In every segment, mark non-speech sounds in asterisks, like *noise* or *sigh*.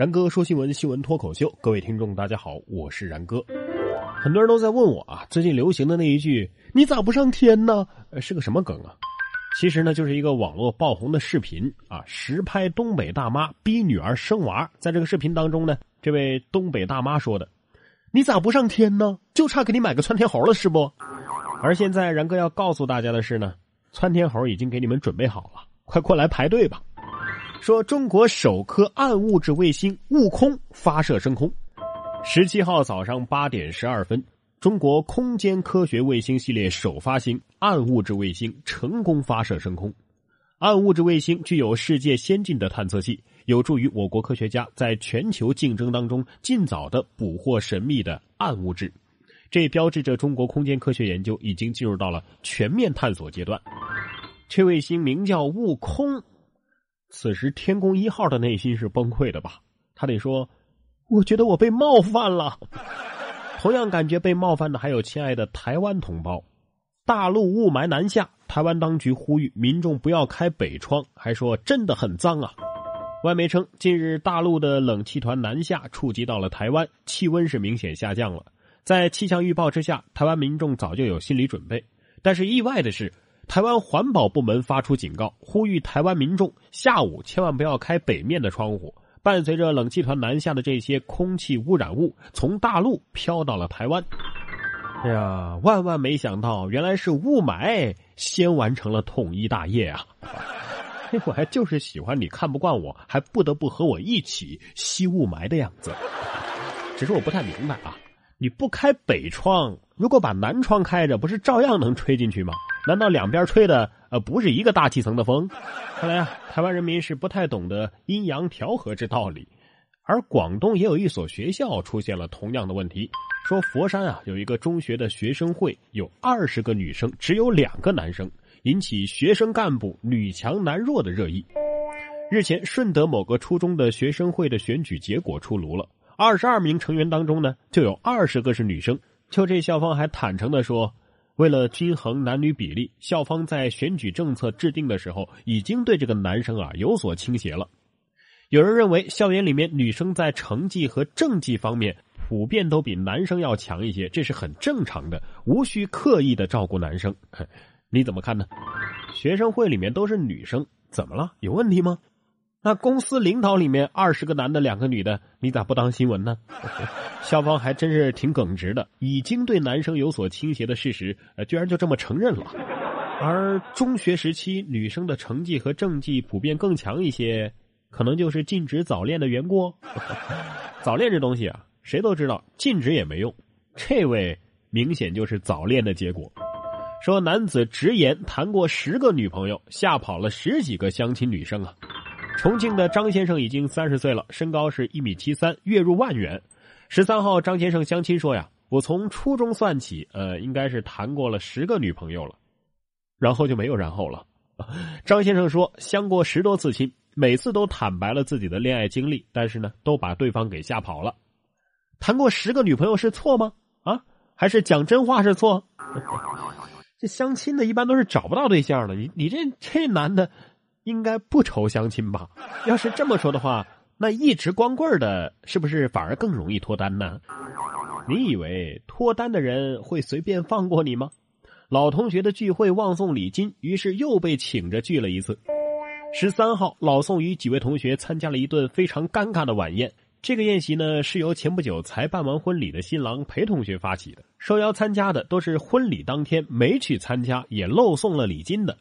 然哥说新闻，新闻脱口秀，各位听众大家好，我是然哥。很多人都在问我啊，最近流行的那一句“你咋不上天呢”是个什么梗啊？其实呢，就是一个网络爆红的视频啊，实拍东北大妈逼女儿生娃。在这个视频当中呢，这位东北大妈说的：“你咋不上天呢？就差给你买个窜天猴了，是不？”而现在然哥要告诉大家的是呢，窜天猴已经给你们准备好了，快过来排队吧。说中国首颗暗物质卫星“悟空”发射升空。十七号早上八点十二分，中国空间科学卫星系列首发星暗物质卫星成功发射升空。暗物质卫星具有世界先进的探测器，有助于我国科学家在全球竞争当中尽早的捕获神秘的暗物质。这标志着中国空间科学研究已经进入到了全面探索阶段。这卫星名叫“悟空”。此时，天宫一号的内心是崩溃的吧？他得说：“我觉得我被冒犯了。”同样感觉被冒犯的还有亲爱的台湾同胞。大陆雾霾南下，台湾当局呼吁民众不要开北窗，还说真的很脏啊。外媒称，近日大陆的冷气团南下，触及到了台湾，气温是明显下降了。在气象预报之下，台湾民众早就有心理准备。但是意外的是。台湾环保部门发出警告，呼吁台湾民众下午千万不要开北面的窗户。伴随着冷气团南下的这些空气污染物从大陆飘到了台湾。哎呀，万万没想到，原来是雾霾先完成了统一大业啊！我还就是喜欢你看不惯我，还不得不和我一起吸雾霾的样子。只是我不太明白啊，你不开北窗，如果把南窗开着，不是照样能吹进去吗？难道两边吹的呃不是一个大气层的风？*laughs* 看来啊，台湾人民是不太懂得阴阳调和之道理。而广东也有一所学校出现了同样的问题，说佛山啊有一个中学的学生会有二十个女生，只有两个男生，引起学生干部女强男弱的热议。日前，顺德某个初中的学生会的选举结果出炉了，二十二名成员当中呢，就有二十个是女生。就这校方还坦诚的说。为了均衡男女比例，校方在选举政策制定的时候，已经对这个男生啊有所倾斜了。有人认为，校园里面女生在成绩和政绩方面普遍都比男生要强一些，这是很正常的，无需刻意的照顾男生。你怎么看呢？学生会里面都是女生，怎么了？有问题吗？那公司领导里面二十个男的，两个女的，你咋不当新闻呢？*laughs* 校方还真是挺耿直的，已经对男生有所倾斜的事实，呃，居然就这么承认了。而中学时期女生的成绩和政绩普遍更强一些，可能就是禁止早恋的缘故。*laughs* 早恋这东西啊，谁都知道，禁止也没用。这位明显就是早恋的结果。说男子直言谈过十个女朋友，吓跑了十几个相亲女生啊。重庆的张先生已经三十岁了，身高是一米七三，月入万元。十三号，张先生相亲说：“呀，我从初中算起，呃，应该是谈过了十个女朋友了，然后就没有然后了。*laughs* ”张先生说：“相过十多次亲，每次都坦白了自己的恋爱经历，但是呢，都把对方给吓跑了。谈过十个女朋友是错吗？啊，还是讲真话是错？*laughs* 这相亲的一般都是找不到对象的，你你这这男的。”应该不愁相亲吧？要是这么说的话，那一直光棍的，是不是反而更容易脱单呢？你以为脱单的人会随便放过你吗？老同学的聚会忘送礼金，于是又被请着聚了一次。十三号，老宋与几位同学参加了一顿非常尴尬的晚宴。这个宴席呢，是由前不久才办完婚礼的新郎裴同学发起的。受邀参加的都是婚礼当天没去参加，也漏送了礼金的。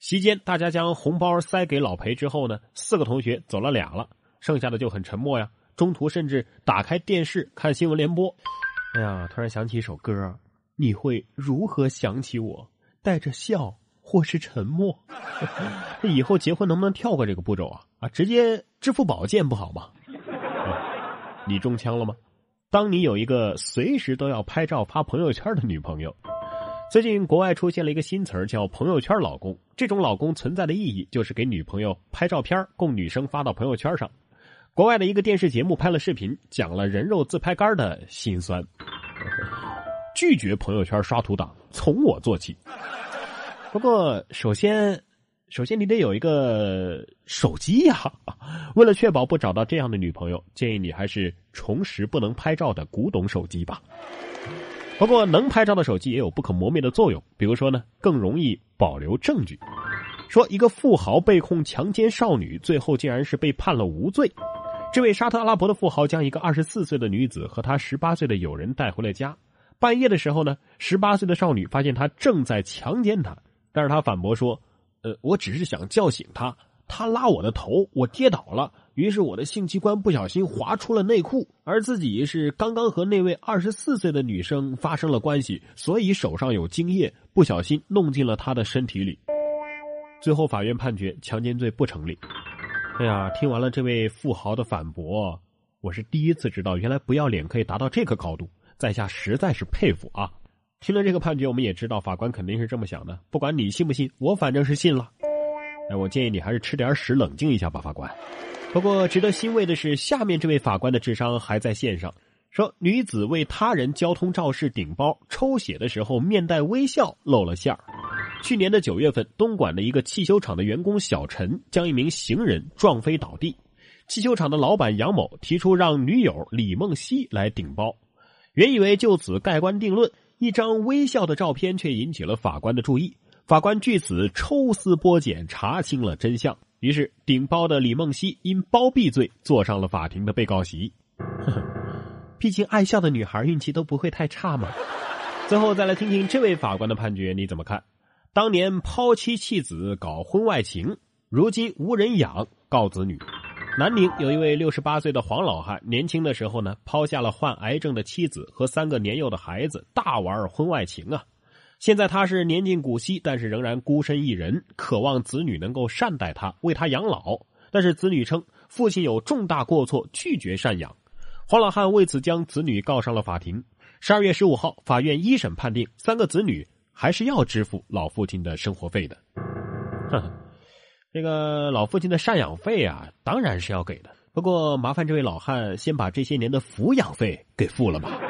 席间，大家将红包塞给老裴之后呢，四个同学走了俩了，剩下的就很沉默呀。中途甚至打开电视看新闻联播。哎呀，突然想起一首歌，你会如何想起我？带着笑或是沉默？这 *laughs* 以后结婚能不能跳过这个步骤啊？啊，直接支付宝见不好吗？你中枪了吗？当你有一个随时都要拍照发朋友圈的女朋友。最近国外出现了一个新词儿，叫“朋友圈老公”。这种老公存在的意义就是给女朋友拍照片，供女生发到朋友圈上。国外的一个电视节目拍了视频，讲了人肉自拍杆的辛酸。拒绝朋友圈刷图党，从我做起。不过，首先，首先你得有一个手机呀。为了确保不找到这样的女朋友，建议你还是重拾不能拍照的古董手机吧。不过能拍照的手机也有不可磨灭的作用，比如说呢，更容易保留证据。说一个富豪被控强奸少女，最后竟然是被判了无罪。这位沙特阿拉伯的富豪将一个二十四岁的女子和他十八岁的友人带回了家。半夜的时候呢，十八岁的少女发现他正在强奸她，但是他反驳说：“呃，我只是想叫醒他，他拉我的头，我跌倒了，于是我的性器官不小心滑出了内裤，而自己是刚刚和那位二十四岁的女生发生了关系，所以手上有精液，不小心弄进了她的身体里。”最后，法院判决强奸罪不成立。哎呀，听完了这位富豪的反驳，我是第一次知道，原来不要脸可以达到这个高度。在下实在是佩服啊！听了这个判决，我们也知道法官肯定是这么想的。不管你信不信，我反正是信了。哎，我建议你还是吃点屎冷静一下吧，法官。不过值得欣慰的是，下面这位法官的智商还在线上。说女子为他人交通肇事顶包抽血的时候面带微笑露了馅儿。去年的九月份，东莞的一个汽修厂的员工小陈将一名行人撞飞倒地，汽修厂的老板杨某提出让女友李梦溪来顶包。原以为就此盖棺定论，一张微笑的照片却引起了法官的注意。法官据此抽丝剥茧，查清了真相。于是，顶包的李梦溪因包庇罪坐上了法庭的被告席。毕竟爱笑的女孩运气都不会太差嘛。最后再来听听这位法官的判决，你怎么看？当年抛妻弃子搞婚外情，如今无人养告子女。南宁有一位六十八岁的黄老汉，年轻的时候呢，抛下了患癌症的妻子和三个年幼的孩子，大玩婚外情啊。现在他是年近古稀，但是仍然孤身一人，渴望子女能够善待他，为他养老。但是子女称父亲有重大过错，拒绝赡养。黄老汉为此将子女告上了法庭。十二月十五号，法院一审判定，三个子女还是要支付老父亲的生活费的。哼。这个老父亲的赡养费啊，当然是要给的。不过麻烦这位老汉先把这些年的抚养费给付了吧。